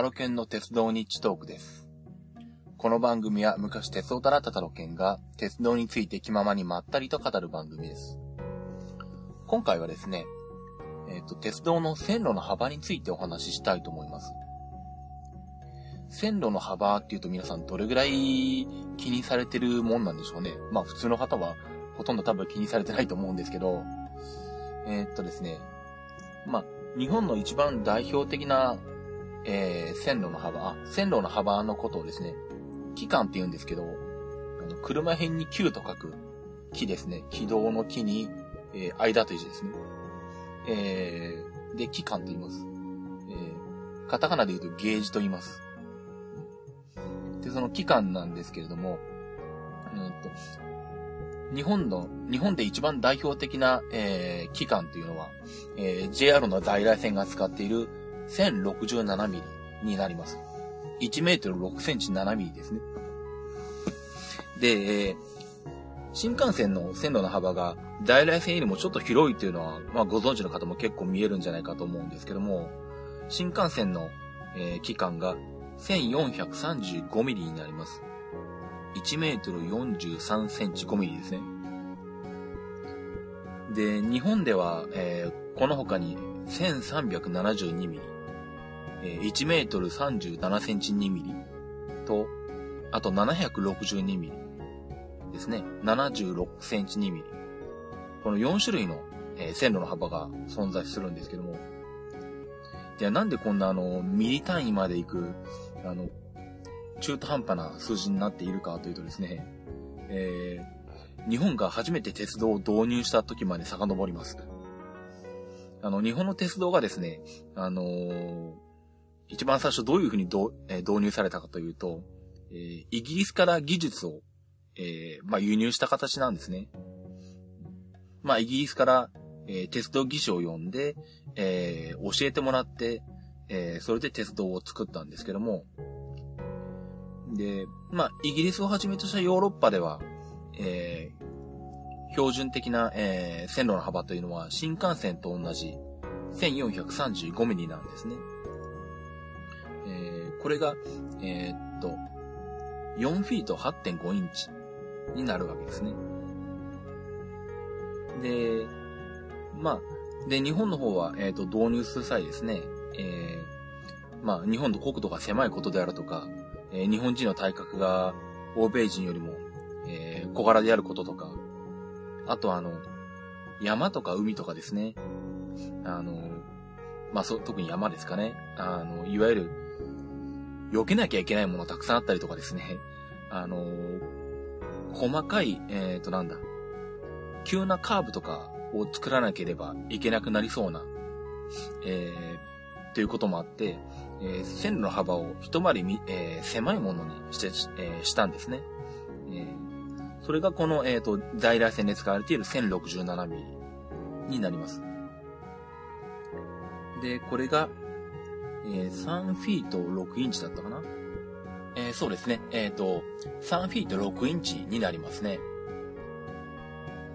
タロケンの鉄道日地トークです。この番組は昔鉄道となったタロケンが鉄道について気ままにまったりと語る番組です。今回はですね、えっ、ー、と、鉄道の線路の幅についてお話ししたいと思います。線路の幅っていうと皆さんどれぐらい気にされてるもんなんでしょうね。まあ普通の方はほとんど多分気にされてないと思うんですけど、えー、っとですね、まあ日本の一番代表的な、えー、線路の幅、線路の幅のことをですね、期間って言うんですけど、あの車辺に9と書く木ですね。軌道の木に、えー、間という字ですね。えー、で、期間と言います。えー、カタカナで言うとゲージと言います。で、その期間なんですけれども、うんと、日本の、日本で一番代表的な、えー、機関というのは、えー、JR の在来線が使っている1067ミリになります。1メートル6センチ7ミリですね。で、えー、新幹線の線路の幅が在来線よりもちょっと広いというのは、まあご存知の方も結構見えるんじゃないかと思うんですけども、新幹線の、えー、期間が1435ミリになります。1メートル43センチ5ミリですね。で、日本では、えー、この他に1372ミリ、1メートル37センチ2ミリと、あと762ミリですね。76センチ2ミリ。この4種類の、え、線路の幅が存在するんですけども、ではなんでこんなあの、ミリ単位まで行く、あの、中途半端な数字になっているかというとですね、えー、日本が初めて鉄道を導入した時まで遡ります。あの、日本の鉄道がですね、あのー、一番最初どういうふうに導,、え、導入されたかというと、えー、イギリスから技術を、えー、まあ、輸入した形なんですね。まあ、イギリスから、えー、鉄道技師を呼んで、えー、教えてもらって、えー、それで鉄道を作ったんですけども、で、まあ、イギリスをはじめとしたヨーロッパでは、えー、標準的な、えー、線路の幅というのは新幹線と同じ1435ミリなんですね。えー、これが、えー、っと、4フィート8.5インチになるわけですね。で、まあ、で、日本の方は、えっ、と、導入する際ですね、えー、まあ、日本の国土が狭いことであるとか、えー、日本人の体格が欧米人よりも、えー、小柄であることとか、あとあの、山とか海とかですね。あの、まあ、そ、特に山ですかね。あの、いわゆる、避けなきゃいけないものたくさんあったりとかですね。あの、細かい、えっ、ー、となんだ、急なカーブとかを作らなければいけなくなりそうな、えー、ということもあって、えー、線路の幅を一回りみ、えー、狭いものにして、えー、したんですね。えー、それがこの、えっ、ー、と、在来線で使われている1067ミリになります。で、これが、えー、3フィート6インチだったかな？えー、そうですね。えっ、ー、と、3フィート6インチになりますね。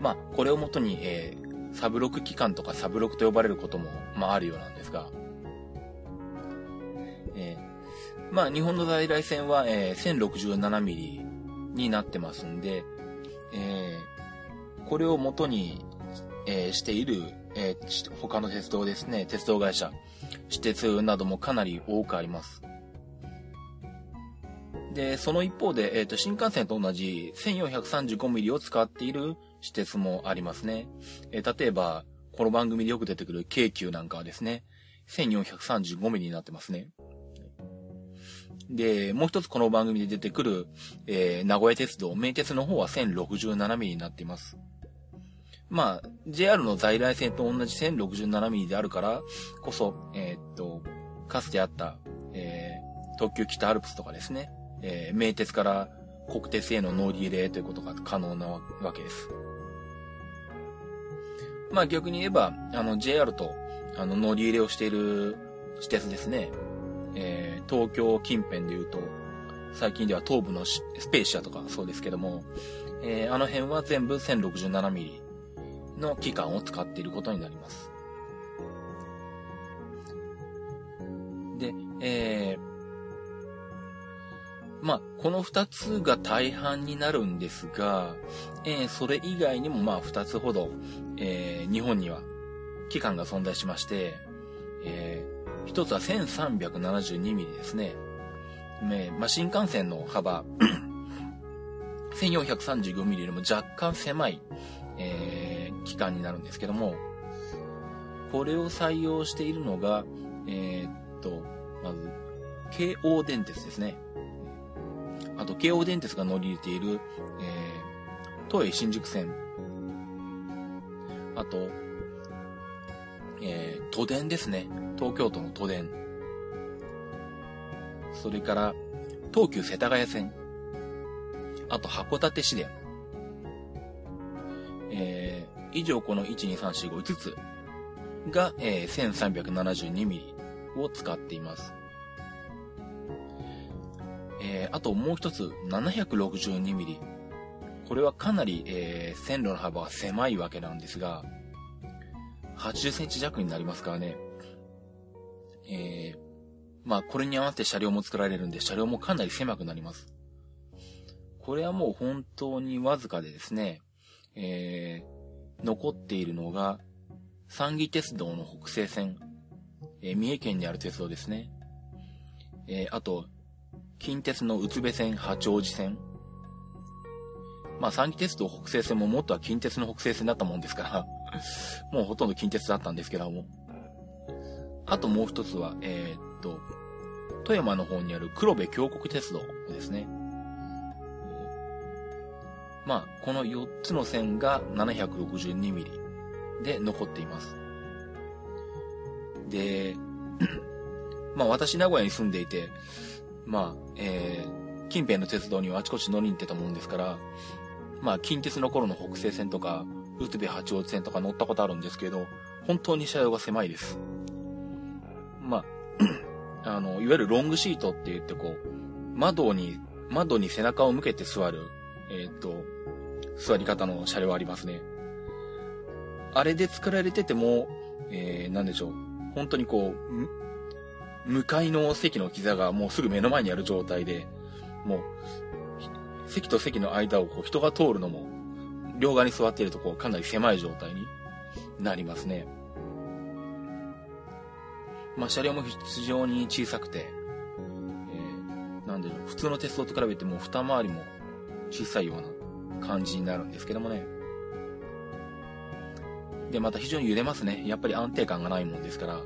まあ、これをもとに、えー、サブロック機関とかサブロックと呼ばれることも、まあ、あるようなんですが、えー、まあ、日本の在来線は、えー、1067ミリになってますんで、えー、これを元に、えー、している、えー、他の鉄道ですね、鉄道会社、私鉄などもかなり多くあります。で、その一方で、えっ、ー、と、新幹線と同じ1435ミリを使っている私鉄もありますね。えー、例えば、この番組でよく出てくる京急なんかはですね、1435ミリになってますね。で、もう一つこの番組で出てくる、えー、名古屋鉄道、名鉄の方は1067ミリになっています。まあ、JR の在来線と同じ1067ミリであるからこそ、えー、っと、かつてあった、えー、特急北アルプスとかですね、えー、名鉄から国鉄への乗り入れということが可能なわけです。まあ逆に言えば、あの JR とあの乗り入れをしている私鉄ですね。えー、東京近辺で言うと、最近では東部のスペーシアとかそうですけども、えー、あの辺は全部 1067mm の期間を使っていることになります。で、えー、まあ、この2つが大半になるんですが、えー、それ以外にもまあ2つほど、えー、日本には期間が存在しまして、えー、1つは 1372mm ですね。ねまあ、新幹線の幅 1435mm よりも若干狭い、えー、期間になるんですけども、これを採用しているのが、えー、っと、まず、京王電鉄ですね。あと、京王電鉄が乗り入れている、えー、都営新宿線。あと、えー、都電ですね。東京都の都電。それから、東急世田谷線。あと、函館市電。以上この1、2、3、4、5、5つが、えー、1372mm を使っています。えー、あともう一つ、762ミリ。これはかなり、えー、線路の幅が狭いわけなんですが、80センチ弱になりますからね。えー、まあ、これに合わせて車両も作られるんで、車両もかなり狭くなります。これはもう本当にわずかでですね、えー、残っているのが、三義鉄道の北西線、えー、三重県にある鉄道ですね。えー、あと、近鉄の宇都部線、八王子線。まあ、三岐鉄道北西線ももっとは近鉄の北西線だったもんですから もうほとんど近鉄だったんですけども。あともう一つは、えー、っと、富山の方にある黒部峡谷鉄道ですね。まあ、この4つの線が 762mm で残っています。で、まあ私名古屋に住んでいて、まあ、えー、近辺の鉄道にはあちこち乗りに行ってたもんですから、まあ、近鉄の頃の北西線とか、宇都部八王子線とか乗ったことあるんですけど、本当に車両が狭いです。まあ、あの、いわゆるロングシートって言ってこう、窓に、窓に背中を向けて座る、えー、っと、座り方の車両ありますね。あれで作られてても、えー、なんでしょう。本当にこう、向かいの席の膝がもうすぐ目の前にある状態で、もう、席と席の間をこう人が通るのも、両側に座っているとこうかなり狭い状態になりますね。まあ、車両も非常に小さくて、えー、なんでしょう、普通の鉄道と比べても二回りも小さいような感じになるんですけどもね。で、また非常に揺れますね。やっぱり安定感がないもんですから、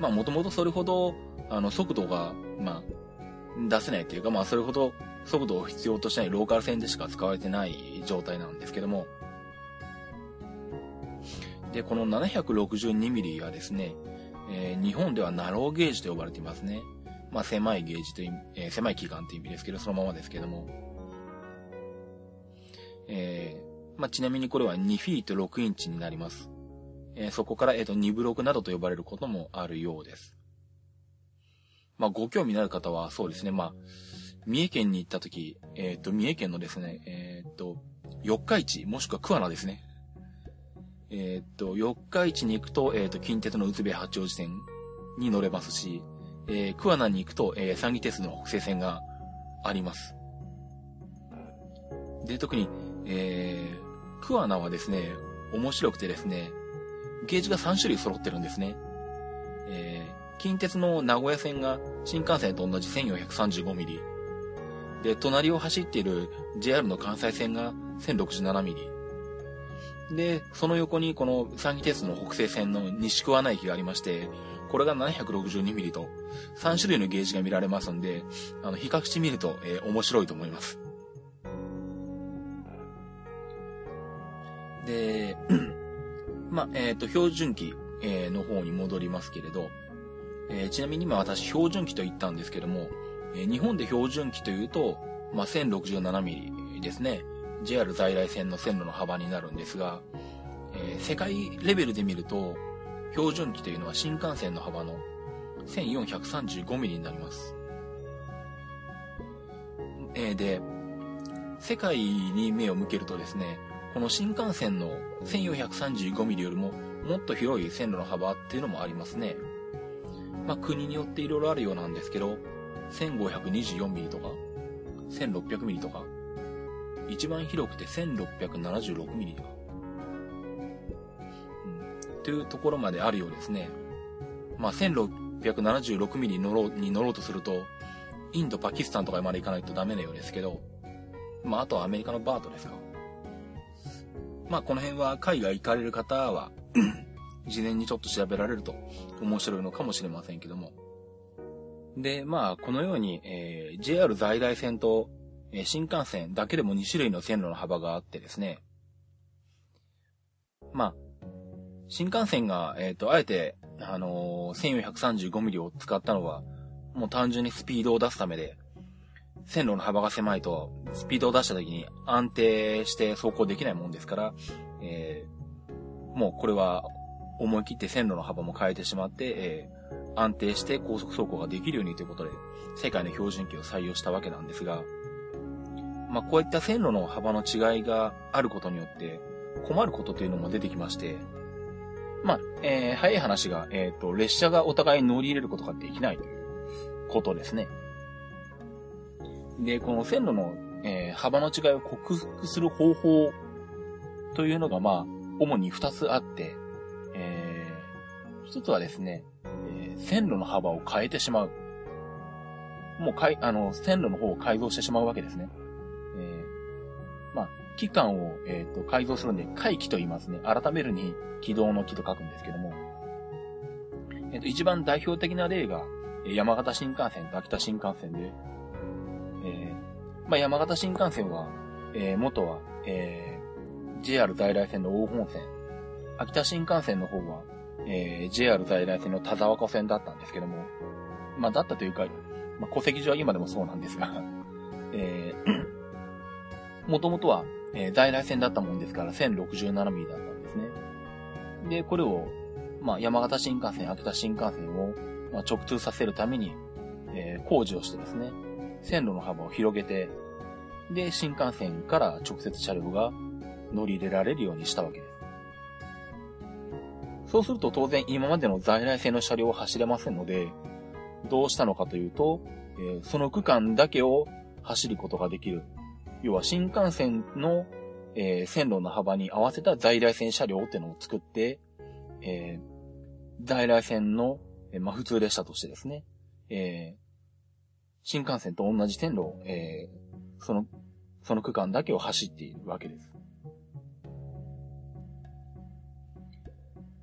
まあもともとそれほど、あの、速度が、まあ、出せないというか、まあそれほど速度を必要としないローカル線でしか使われてない状態なんですけども、で、この 762mm はですね、えー、日本ではナローゲージと呼ばれていますね。まあ狭いゲージという、えー、狭い期間という意味ですけど、そのままですけども。えー、まあちなみにこれは2フィート6インチになります。えー、そこから、えっ、ー、と、二ブロクなどと呼ばれることもあるようです。まあ、ご興味のある方は、そうですね、まあ、三重県に行った時、えっ、と、三重県のですね、えっ、と、四日市、もしくは桑名ですね。えっ、と、四日市に行くと、えっ、と、近鉄の宇都部八王子線に乗れますし、え桑名に行くと、え三義鉄の北西線があります。で、特に、え桑名はですね、面白くてですね、ゲージが3種類揃ってるんですね。えー、近鉄の名古屋線が新幹線と同じ 1435mm。で、隣を走っている JR の関西線が 1067mm。で、その横にこの三義鉄の北西線の西桑名駅がありまして、これが 762mm と3種類のゲージが見られますんで、あの、比較してみると、えー、面白いと思います。で、まあ、えっ、ー、と、標準機、えー、の方に戻りますけれど、えー、ちなみに今私標準機と言ったんですけども、えー、日本で標準機というと、まあ、1067ミリですね。JR 在来線の線路の幅になるんですが、えー、世界レベルで見ると、標準機というのは新幹線の幅の1435ミリになります。えー、で、世界に目を向けるとですね、この新幹線の 1435mm よりももっと広い線路の幅っていうのもありますね。まあ、国によって色々あるようなんですけど、1524ミリとか、1600ミリとか、一番広くて1676ミリとか、というところまであるようですね。まあ、1676ミリ乗ろうに乗ろうとすると、インド、パキスタンとかまで行かないとダメなようですけど、まあ、あとはアメリカのバートですか。まあ、この辺は海外行かれる方は 事前にちょっと調べられると面白いのかもしれませんけども。で、まあ、このように、えー、JR 在来線と、えー、新幹線だけでも2種類の線路の幅があってですね。まあ、新幹線が、えっ、ー、と、あえて、あのー、1435ミリを使ったのは、もう単純にスピードを出すためで、線路の幅が狭いと、スピードを出した時に安定して走行できないもんですから、えー、もうこれは思い切って線路の幅も変えてしまって、えー、安定して高速走行ができるようにということで、世界の標準機を採用したわけなんですが、まあ、こういった線路の幅の違いがあることによって、困ることというのも出てきまして、まあ、えー、早い話が、えっ、ー、と、列車がお互い乗り入れることができないということですね。で、この線路の、えー、幅の違いを克服する方法というのが、まあ、主に二つあって、えー、一つはですね、えー、線路の幅を変えてしまう。もうかい、あの、線路の方を改造してしまうわけですね。えー、まあ、期間を、えっ、ー、と、改造するんで、回帰と言いますね。改めるに、軌道の軌と書くんですけども。えっ、ー、と、一番代表的な例が、山形新幹線と秋田新幹線で、えー、まあ、山形新幹線は、えー、元は、えー、JR 在来線の大本線、秋田新幹線の方は、えー、JR 在来線の田沢湖線だったんですけども、まあ、だったというか、まあ、戸籍上は今でもそうなんですが、えー、もともとは、えー、在来線だったもんですから1067ミリだったんですね。で、これを、まあ、山形新幹線、秋田新幹線を、まあ、直通させるために、えー、工事をしてですね、線路の幅を広げて、で、新幹線から直接車両が乗り入れられるようにしたわけです。そうすると当然今までの在来線の車両は走れませんので、どうしたのかというと、えー、その区間だけを走ることができる。要は新幹線の、えー、線路の幅に合わせた在来線車両っていうのを作って、えー、在来線の、えまあ、普通列車としてですね、え新幹線と同じ線路を、えその、その区間だけを走っているわけです。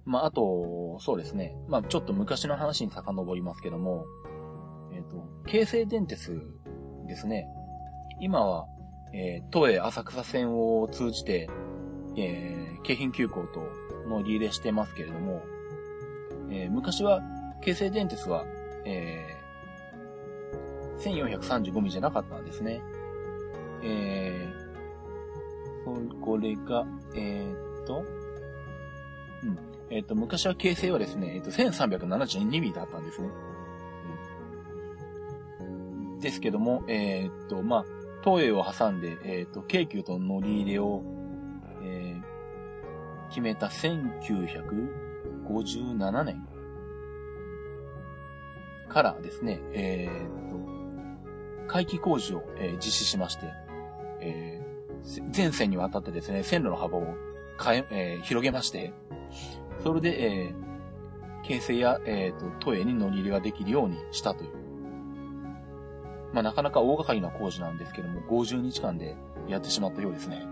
まあ、あと、そうですね。まあ、ちょっと昔の話に遡りますけども、えっ、ー、と、京成電鉄ですね。今は、えー、都営浅草線を通じて、えー、京浜急行と乗り入れしてますけれども、えー、昔は、京成電鉄は、えー、1435ミリじゃなかったんですね。えー、これが、えー、っと、うん。えっ、と、昔は形成はですね、えっ、と、1372ミリだったんですね。うん、ですけども、えっ、と、まあ、東映を挟んで、えっ、と、京急と乗り入れを、え決めた1957年からですね、えっ、と、回帰工事を、え実施しまして、え全線にわたってですね、線路の幅を変え、え広げまして、それで、えー、京成や、えっ、ー、と、都営に乗り入れができるようにしたという。まあ、なかなか大掛かりな工事なんですけども、50日間でやってしまったようですね。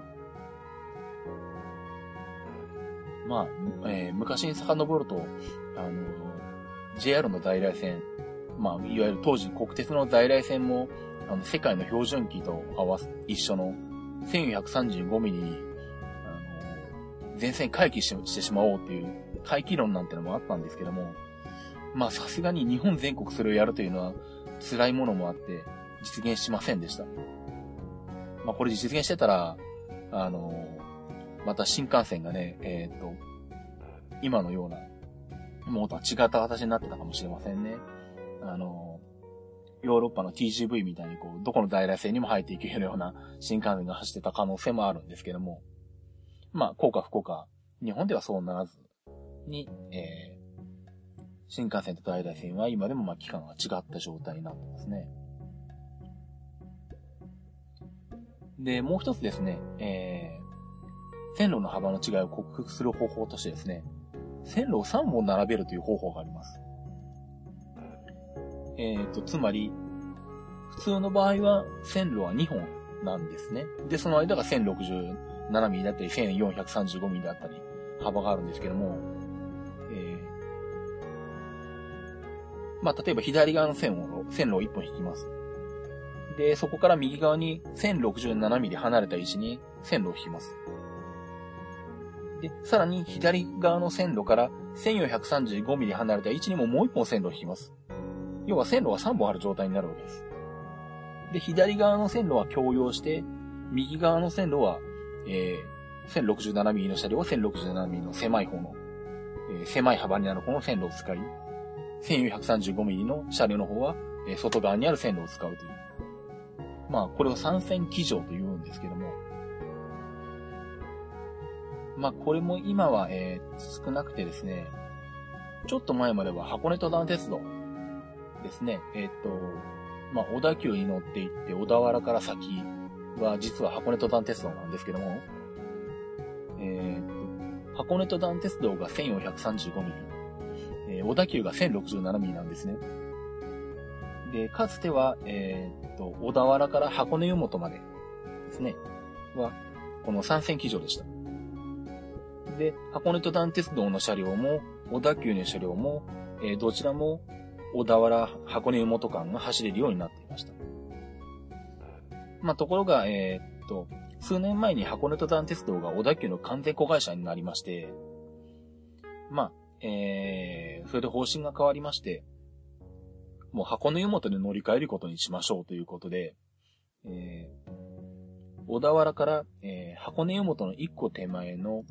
まあ、えー、昔に遡ると、あの、JR の在来線、まあ、いわゆる当時国鉄の在来線も、あの、世界の標準機と合わす、一緒の1435ミリに、あの、全線回帰してしまおうっていう回帰論なんてのもあったんですけども、まあさすがに日本全国それをやるというのは辛いものもあって実現しませんでした。まあこれ実現してたら、あのまた新幹線がね、えっ、と、今のような、もうとは違った形になってたかもしれませんね。あのヨーロッパの TGV みたいにこう、どこの在来線にも入っていけるような 新幹線が走ってた可能性もあるんですけども、まあ、効果不効果、日本ではそうならず、に、えー、新幹線と在来線は今でもまあ期間が違った状態になってますね。で、もう一つですね、えー、線路の幅の違いを克服する方法としてですね、線路を3本並べるという方法があります。えっ、ー、と、つまり、普通の場合は線路は2本なんですね。で、その間が1067ミリだったり、1435ミリだったり、幅があるんですけども、えー、まあ、例えば左側の線を、線路を1本引きます。で、そこから右側に1067ミリ離れた位置に線路を引きます。で、さらに左側の線路から1435ミリ離れた位置にももう一本線路を引きます。要は線路が3本ある状態になるわけです。で、左側の線路は共用して、右側の線路は、えー、1067ミリの車両は1067ミリの狭い方の、えー、狭い幅になる方の線路を使い、1435ミリの車両の方は、えー、外側にある線路を使うという。まあ、これを三線基乗と言うんですけども、まあ、これも今は、えー、少なくてですね、ちょっと前までは箱根登山鉄道ですね、えっ、と、まあ、小田急に乗っていって、小田原から先は実は箱根登山鉄道なんですけども、えっ、と、箱根登山鉄道が1435ミリ、えー、小田急が1067ミリなんですね。で、かつては、えー、っと、小田原から箱根湯本までですね、は、この3線機場でした。で、箱根と団鉄道の車両も、小田急の車両も、えー、どちらも、小田原箱根湯本間が走れるようになっていました。まあ、ところが、えー、っと、数年前に箱根と団鉄道が小田急の完全子会社になりまして、まあ、えー、それで方針が変わりまして、もう箱根湯本で乗り換えることにしましょうということで、えー、小田原から、えー、箱根湯本の一個手前の、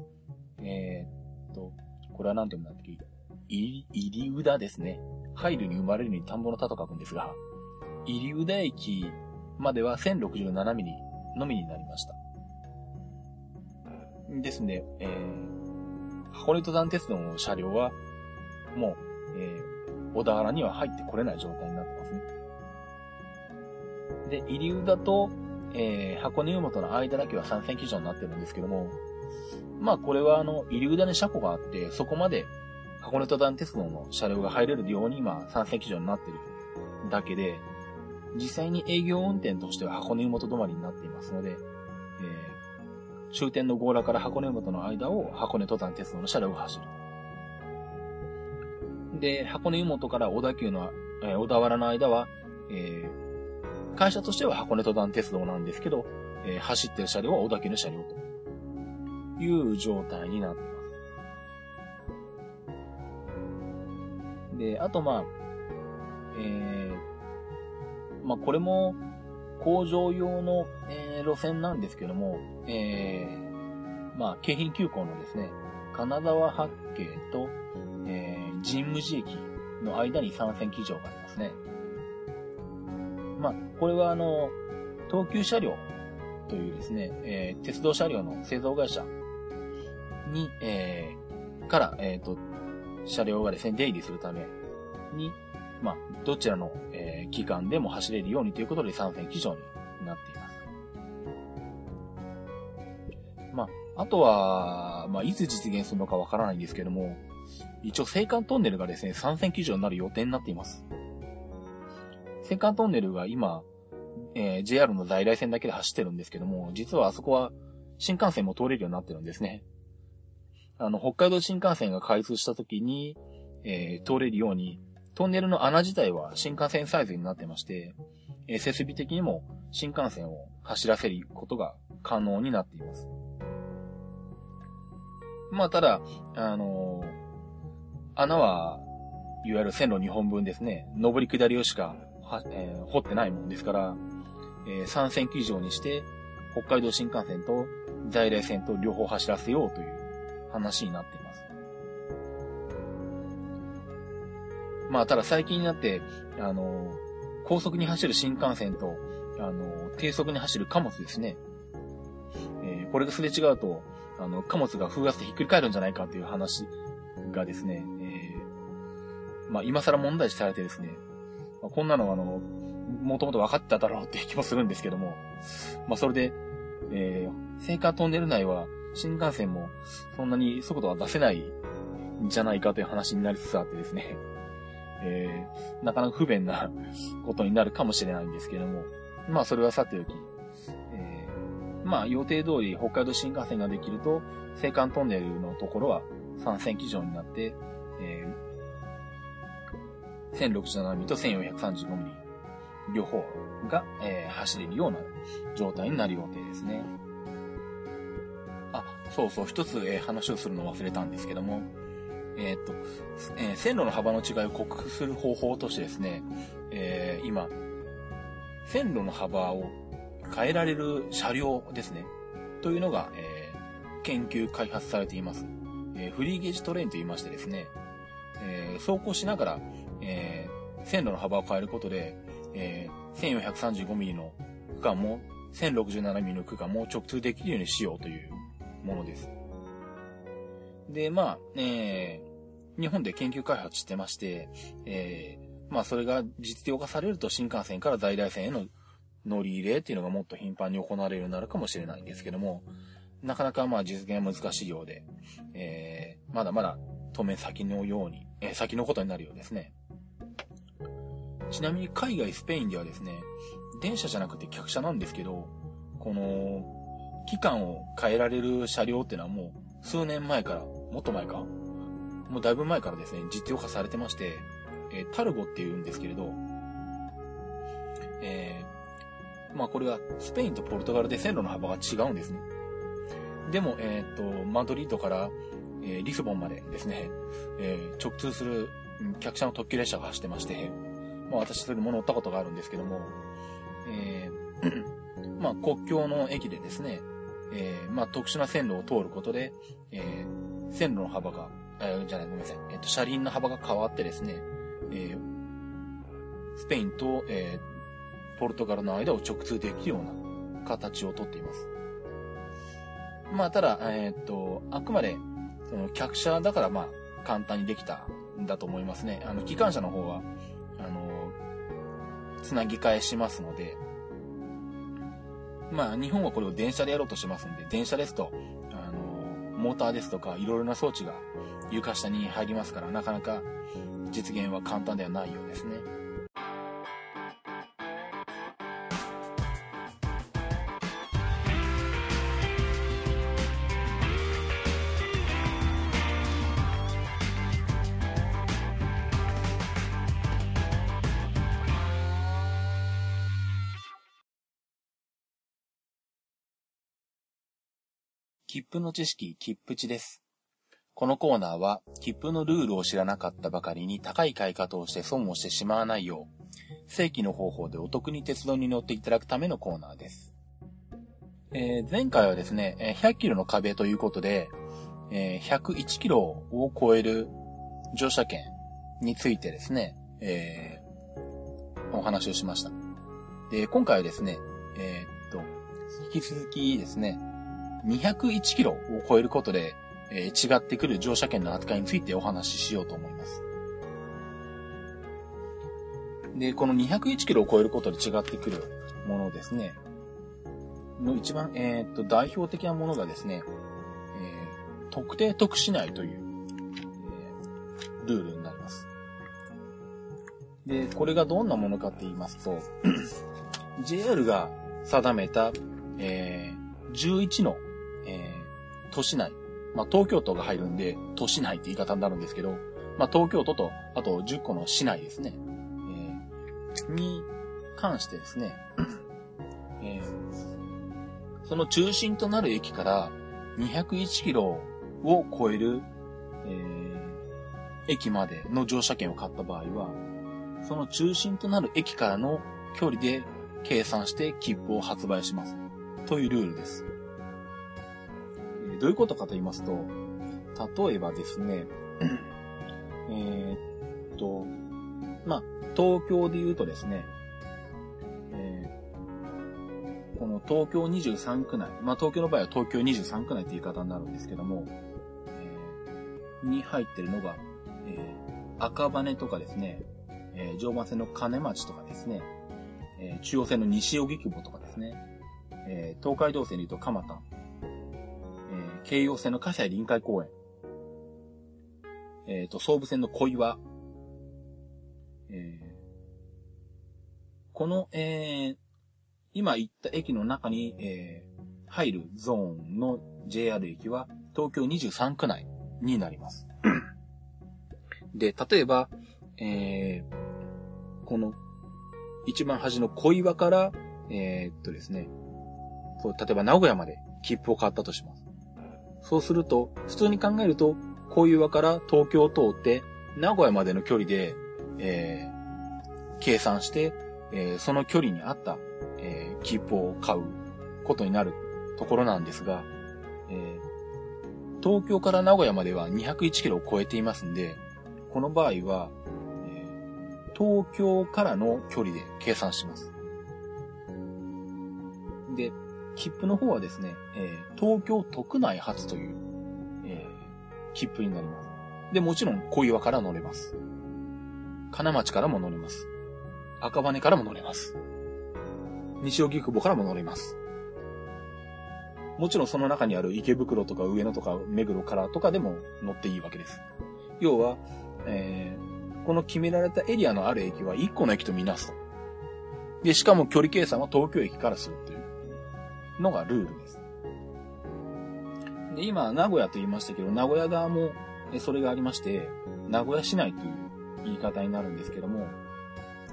えー、っと、これは何て読むんだっけ？入り宇田ですね。入るに生まれるに田んぼの田と書くんですが、入り宇田駅までは1067ミリのみになりました。ですね、えー、箱根登山鉄道の車両は、もう、えー、小田原には入ってこれない状態になってますね。で、入り宇と、えー、箱根湯本の間だけは参戦基準になってるんですけども、まあこれはあの、入り宇に車庫があって、そこまで箱根登山鉄道の車両が入れるように今、参戦基準になってるだけで、実際に営業運転としては箱根湯本止まりになっていますので、えー、終点の強羅から箱根湯本の間を箱根登山鉄道の車両が走る。で、箱根湯本から小田急の、えー、小田原の間は、えー、会社としては箱根登山鉄道なんですけど、えー、走ってる車両は小田急の車両という状態になってます。で、あとまあ、えー、まあこれも工場用の、えー、路線なんですけども、えー、まあ京浜急行のですね、金沢八景と、えー、神武寺駅の間に参戦機場がありますね。まあ、これはあの、東急車両というですね、えー、鉄道車両の製造会社に、えー、から、えっ、ー、と、車両がですね、出入りするために、まあ、どちらの、えー、機関でも走れるようにということで参戦機場になっています。まあ、あとは、まあ、いつ実現するのかわからないんですけども、一応、青函トンネルがですね、参戦基準になる予定になっています。青函トンネルが今、えー、JR の在来線だけで走ってるんですけども、実はあそこは新幹線も通れるようになってるんですね。あの、北海道新幹線が開通した時に、えー、通れるように、トンネルの穴自体は新幹線サイズになってまして、えー、設備的にも新幹線を走らせることが可能になっています。まあ、ただ、あのー穴は、いわゆる線路2本分ですね、上り下りをしか、はえー、掘ってないもんですから、えー、3線機以上にして、北海道新幹線と在来線と両方走らせようという話になっています。まあ、ただ最近になって、あの、高速に走る新幹線と、あの、低速に走る貨物ですね。えー、これがすれ違うと、あの、貨物が風圧でひっくり返るんじゃないかという話がですね、えまあ、今更問題視されてですね、まあ、こんなのあの、もともと分かってただろうっていう気もするんですけども、まあ、それで、えー、青函トンネル内は新幹線もそんなに速度は出せないんじゃないかという話になりつつあってですね、えー、なかなか不便なことになるかもしれないんですけども、まあそれはさておき、えー、まあ予定通り北海道新幹線ができると、青函トンネルのところは3線基準になって、えー、1067ミリと1435ミリ両方が、えー、走れるような状態になる予定ですね。そうそう、一つ、えー、話をするのを忘れたんですけども、えー、っと、えー、線路の幅の違いを克服する方法としてですね、えー、今、線路の幅を変えられる車両ですね、というのが、えー、研究開発されています。え、フリーゲージトレインと言いましてですね、え、走行しながら、え、線路の幅を変えることで、え、1435mm の区間も 1067mm の区間も直通できるようにしようというものです。で、まあ、えー、日本で研究開発してまして、えー、まあそれが実用化されると新幹線から在来線への乗り入れっていうのがもっと頻繁に行われるようになるかもしれないんですけども、なかなかまあ実現は難しいようで、えー、まだまだ当面先のように、えー、先のことになるようですね。ちなみに海外スペインではですね、電車じゃなくて客車なんですけど、この、期間を変えられる車両っていうのはもう数年前から、もっと前かもうだいぶ前からですね、実用化されてまして、えー、タルゴって言うんですけれど、えー、まあこれはスペインとポルトガルで線路の幅が違うんですね。でも、えっ、と、マドリードから、えー、リスボンまでですね、えー、直通する客車の特急列車が走ってまして、まあ私それも乗ったことがあるんですけども、えー、まあ国境の駅でですね、えー、まあ特殊な線路を通ることで、えー、線路の幅が、え、じゃない、ごめんなさい、えっ、と、車輪の幅が変わってですね、え、スペインと、え、ポルトガルの間を直通できるような形をとっています。まあ、ただ、え、っと、あくまで、その、客車だからまあ、簡単にできたんだと思いますね。あの、機関車の方は、あの、つなぎ替えしますので、まあ、日本はこれを電車でやろうとしてますんで、電車ですと、あの、モーターですとか、いろいろな装置が床下に入りますから、なかなか実現は簡単ではないようですね。符の知識、切符値です。このコーナーは、切符のルールを知らなかったばかりに高い買い方をして損をしてしまわないよう、正規の方法でお得に鉄道に乗っていただくためのコーナーです。えー、前回はですね、100キロの壁ということで、え、101キロを超える乗車券についてですね、えー、お話をしました。で、今回はですね、えー、っと、引き続きですね、201キロを超えることで、えー、違ってくる乗車券の扱いについてお話ししようと思います。で、この201キロを超えることで違ってくるものですね。の一番、えっ、と、代表的なものがですね、えー、特定特しないという、えー、ルールになります。で、これがどんなものかって言いますと、JR が定めた、えー、11の、都市内、まあ、東京都が入るんで、都市内って言い方になるんですけど、まあ、東京都と、あと10個の市内ですね、えー、に関してですね、えー、その中心となる駅から201キロを超える、えー、駅までの乗車券を買った場合は、その中心となる駅からの距離で計算して切符を発売します。というルールです。どういうことかと言いますと、例えばですね、えー、っと、まあ、東京で言うとですね、えー、この東京23区内、まあ、東京の場合は東京23区内っていう言い方になるんですけども、えー、に入ってるのが、えー、赤羽とかですね、えー、常磐線の金町とかですね、えー、中央線の西荻窪とかですね、えー、東海道線で言うと蒲田、えー、京葉線の葛西臨海公園、えっ、ー、と、総武線の小岩、えー、この、えー、今言った駅の中に、えー、入るゾーンの JR 駅は東京23区内になります。で、例えば、えー、この一番端の小岩から、えー、っとですね、そう、例えば名古屋まで切符を買ったとします。そうすると、普通に考えると、小岩から東京を通って、名古屋までの距離で、えー、計算して、えー、その距離に合った、えー、切符を買うことになるところなんですが、えー、東京から名古屋までは201キロを超えていますんで、この場合は、えー、東京からの距離で計算します。で、切符の方はですね、えー、東京特内発という、えー、切符になります。で、もちろん小岩から乗れます。金町からも乗れます。赤羽からも乗れます。西荻窪からも乗れます。もちろんその中にある池袋とか上野とか目黒からとかでも乗っていいわけです。要は、えー、この決められたエリアのある駅は1個の駅とみなすと。で、しかも距離計算は東京駅からするとのがルールです。で、今、名古屋と言いましたけど、名古屋側もそれがありまして、名古屋市内という言い方になるんですけども、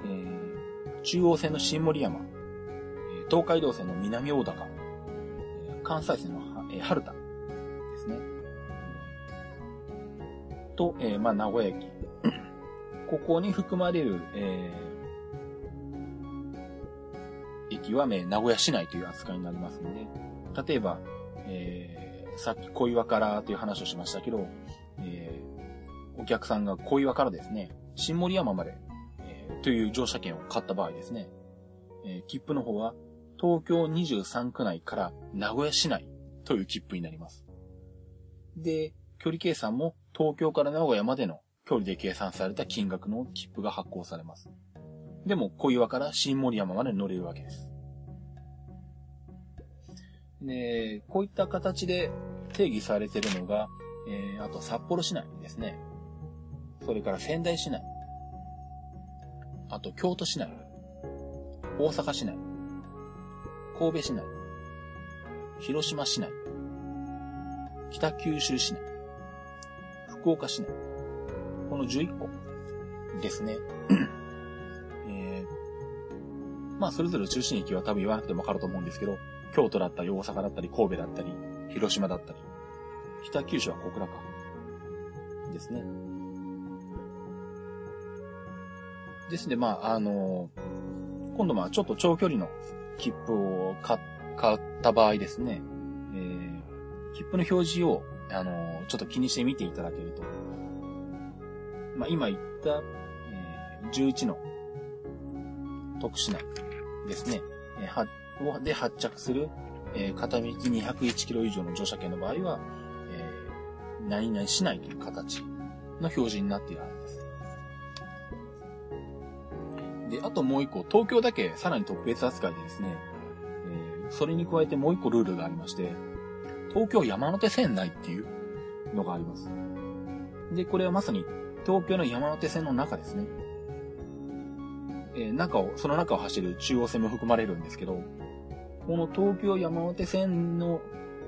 えー、中央線の新森山、東海道線の南大高、関西線の、春田ですね。と、えー、まあ、名古屋駅。ここに含まれる、えー、駅は、名古屋市内という扱いになりますので、例えば、えー、さっき小岩からという話をしましたけど、えー、お客さんが小岩からですね、新森山まで、えー、という乗車券を買った場合ですね、えー、切符の方は東京23区内から名古屋市内という切符になります。で、距離計算も東京から名古屋までの距離で計算された金額の切符が発行されます。でも、小岩から新森山まで乗れるわけです。で、こういった形で定義されているのが、えー、あと札幌市内ですね。それから仙台市内。あと京都市内。大阪市内。神戸市内、広島市内、北九州市内、福岡市内、この11個ですね。まあ、それぞれ中心駅は多分言わなくてもわかると思うんですけど、京都だったり、大阪だったり、神戸だったり、広島だったり、北九州は小倉か。ですね。ですね、まあ、あのー、今度まあ、ちょっと長距離の切符を買った場合ですね、えー、切符の表示を、あのー、ちょっと気にして見ていただけると、まあ、今言った、えー、11の特殊なですね、えー、で発着する、え、片道201キロ以上の乗車券の場合は、えー、何々しないという形の表示になっているはずです。で、あともう一個、東京だけさらに特別扱いでですね、えー、それに加えてもう一個ルールがありまして、東京山手線内っていうのがあります。で、これはまさに東京の山手線の中ですね。え、中を、その中を走る中央線も含まれるんですけど、この東京山手線の、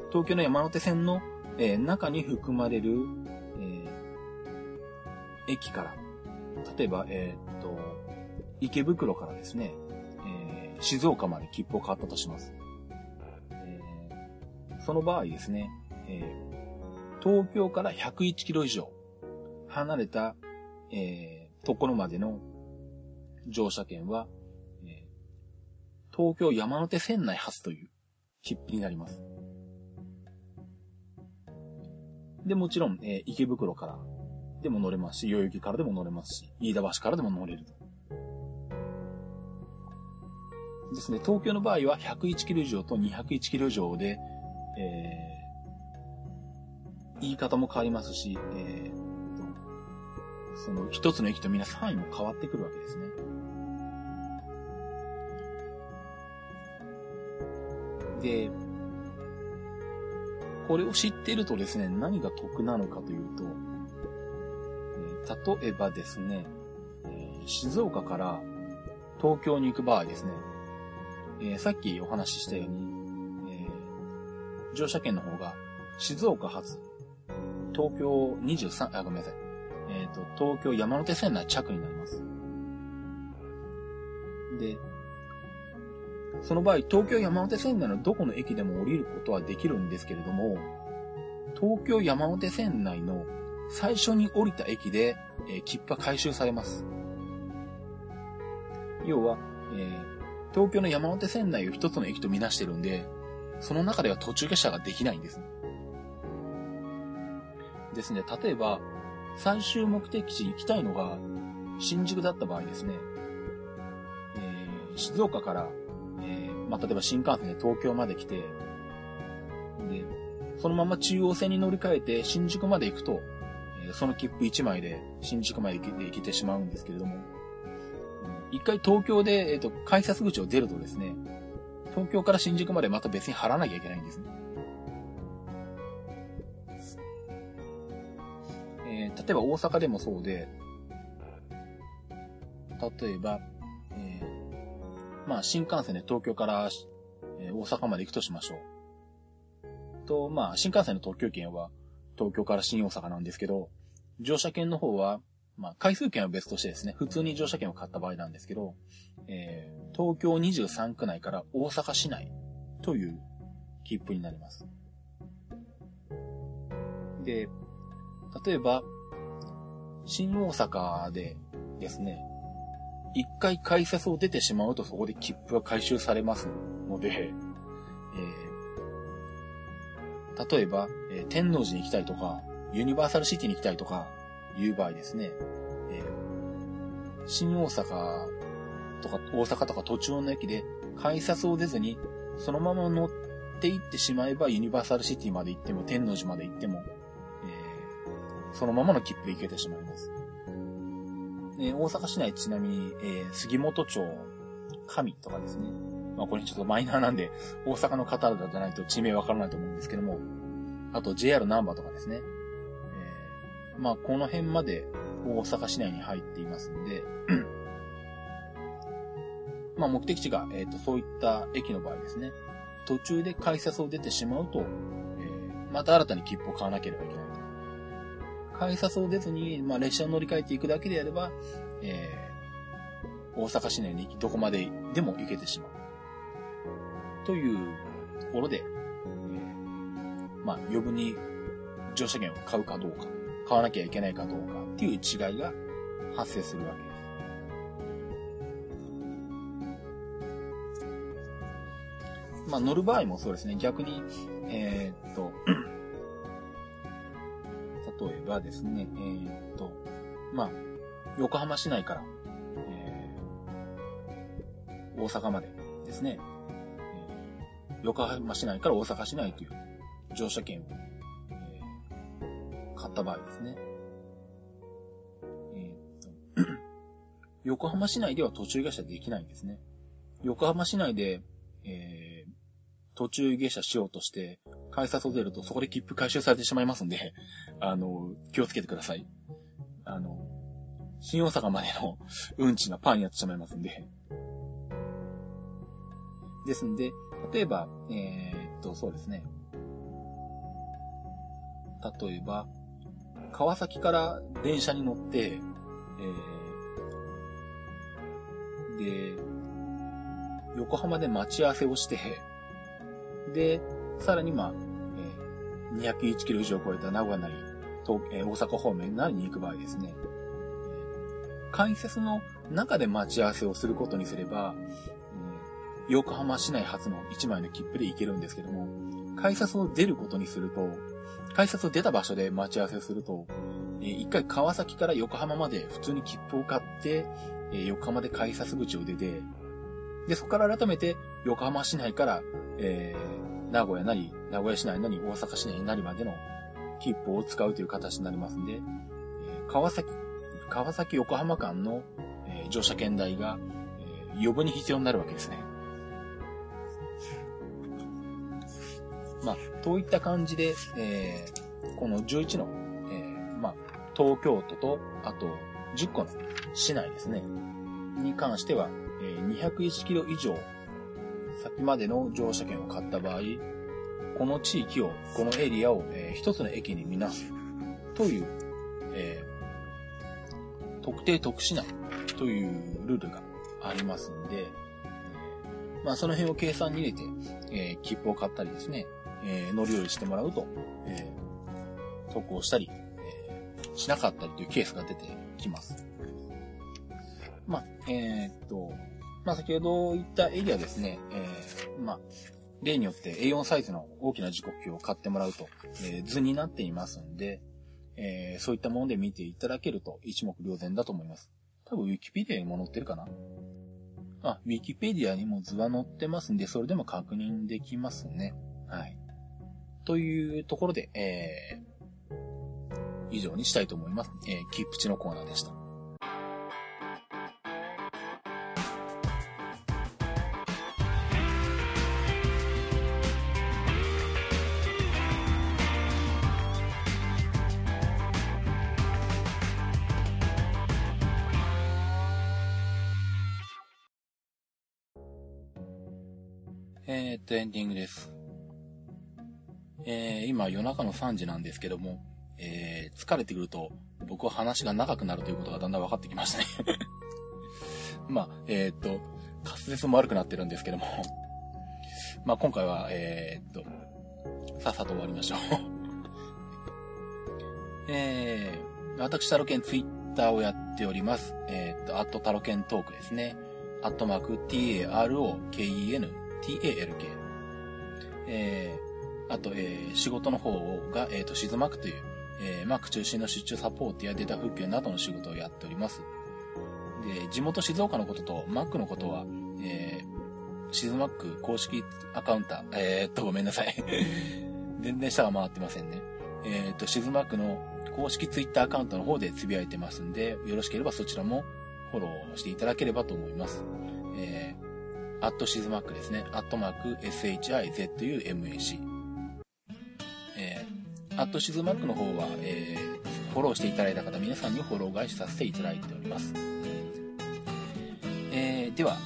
東京の山手線の、え、中に含まれる、え、駅から、例えば、えー、っと、池袋からですね、えー、静岡まで切符を買ったとします。えー、その場合ですね、えー、東京から101キロ以上離れた、えー、ところまでの乗車券は、えー、東京山手線内発という切符になります。で、もちろん、えー、池袋からでも乗れますし、代々木からでも乗れますし、飯田橋からでも乗れると。ですね、東京の場合は101キロ以上と201キロ以上で、えー、言い方も変わりますし、えー、その一つの駅とみんなす範囲も変わってくるわけですね。で、これを知っているとですね、何が得なのかというと、え、例えばですね、え、静岡から東京に行く場合ですね、え、さっきお話ししたように、え乗車券の方が静岡発、東京23、あ、ごめんなさい。えっ、と、東京山手線内着になります。で、その場合、東京山手線内のどこの駅でも降りることはできるんですけれども、東京山手線内の最初に降りた駅で、えー、切符は回収されます。要は、えー、東京の山手線内を一つの駅とみなしてるんで、その中では途中下車ができないんです。ですね、例えば、最終目的地行きたいのが新宿だった場合ですね、えー、静岡から、まあ、例えば新幹線で東京まで来て、で、そのまま中央線に乗り換えて新宿まで行くと、え、その切符1枚で新宿まで行けてしまうんですけれども、一回東京で、えっ、と、改札口を出るとですね、東京から新宿までまた別に払わなきゃいけないんですね。えー、例えば大阪でもそうで、例えば、まあ、新幹線で東京から、え、大阪まで行くとしましょう。と、まあ、新幹線の特急券は東京から新大阪なんですけど、乗車券の方は、まあ、回数券は別としてですね、普通に乗車券を買った場合なんですけど、えー、東京23区内から大阪市内という切符になります。で、例えば、新大阪でですね、一回改札を出てしまうとそこで切符が回収されますので、えー、例えば、えー、天王寺に行きたいとか、ユニバーサルシティに行きたいとかいう場合ですね、えー、新大阪とか大阪とか途中の駅で改札を出ずにそのまま乗って行ってしまえばユニバーサルシティまで行っても天王寺まで行っても、えー、そのままの切符で行けてしまいます。えー、大阪市内ちなみに、えー、杉本町、神とかですね。まあこれちょっとマイナーなんで、大阪の方々じゃないと地名わからないと思うんですけども、あと JR ナンバーとかですね。えー、まあこの辺まで大阪市内に入っていますんで、まあ目的地が、えっ、ー、と、そういった駅の場合ですね。途中で改札を出てしまうと、えー、また新たに切符を買わなければいけない。改札を出ずに、まあ、列車を乗り換えていくだけであれば、えー、大阪市内にどこまででも行けてしまう。というところで、えー、まあ、余分に乗車券を買うかどうか、買わなきゃいけないかどうかっていう違いが発生するわけです。まあ、乗る場合もそうですね。逆に、えー、っと、例えばですね、えー、っと、まあ、横浜市内から、えー、大阪までですね、えー、横浜市内から大阪市内という乗車券を、えー、買った場合ですね。横浜市内では途中下車できないんですね。横浜市内で、えー、途中下車しようとして、改札を出るとそこで切符回収されてしまいますんで、あの、気をつけてください。あの、新大阪までの運賃がパーになってしまいますんで。ですんで、例えば、えー、っと、そうですね。例えば、川崎から電車に乗って、えー、で、横浜で待ち合わせをして、で、さらにまあ、えー、201キロ以上超えた名古屋なり、東えー、大阪方面なりに行く場合ですね、改札の中で待ち合わせをすることにすれば、えー、横浜市内初の1枚の切符で行けるんですけども、改札を出ることにすると、改札を出た場所で待ち合わせをすると、えー、一回川崎から横浜まで普通に切符を買って、えー、横浜で改札口を出て、で、そこから改めて横浜市内から、えー、名古屋なり、名古屋市内なり、大阪市内なりまでの切符を使うという形になりますんで、え川崎、川崎横浜間の、えー、乗車券代が、えー、余分に必要になるわけですね。まあ、といった感じで、えー、この11の、えー、まあ、東京都と、あと、10個の市内ですね、に関しては、えー、201キロ以上先までの乗車券を買った場合、この地域を、このエリアを、えー、一つの駅に見なすという、えー、特定特殊なというルールがありますんで、まあその辺を計算に入れて、えー、切符を買ったりですね、えー、乗り降りしてもらうと、えー、投稿したり、えー、しなかったりというケースが出てきます。まあ、えー、っと、まあ、先ほど言ったエリアですね、えー、まあ、例によって A4 サイズの大きな時刻表を買ってもらうと、えー、図になっていますんで、えー、そういったもので見ていただけると一目瞭然だと思います。多分 Wikipedia にも載ってるかな？あ、Wikipedia にも図は載ってますんで、それでも確認できますね。はい。というところで、えー、以上にしたいと思います。えー、キープチのコーナーでした。と、エンディングです。えー、今夜中の3時なんですけども、えー、疲れてくると僕は話が長くなるということがだんだん分かってきましたね まあ、えー、っと、滑舌も悪くなってるんですけどもまあ今回は、えー、っと、さっさと終わりましょう えー、私、タロケンツイッターをやっております。えー、っと、アットタロケントークですね。アットマーク t-a-r-o-k-e-n t-a-l-k。えー、あと、えー、仕事の方が、えっ、ー、と、シズマックという、えー、マック中心の出張サポートやデータ復旧などの仕事をやっております。で、地元静岡のことと、マックのことは、えー、シズマック公式アカウンター、えー、っと、ごめんなさい。全然下が回ってませんね。えー、っと、シズマックの公式ツイッターアカウントの方でつぶやいてますんで、よろしければそちらもフォローしていただければと思います。えー、アットシズマックですね。アットマーク SHIZUMAC。えーアットシズマックの方は、えー、フォローしていただいた方、皆さんにフォロー返しさせていただいております。えー、では、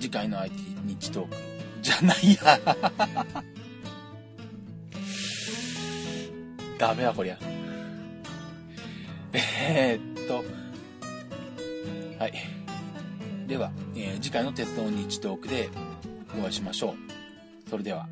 次回の IT 日トーク、じゃないや。ダメだ、こりゃ。えー、っと、はい。では、えー、次回の鉄道日トークでお会いしましょう。それでは。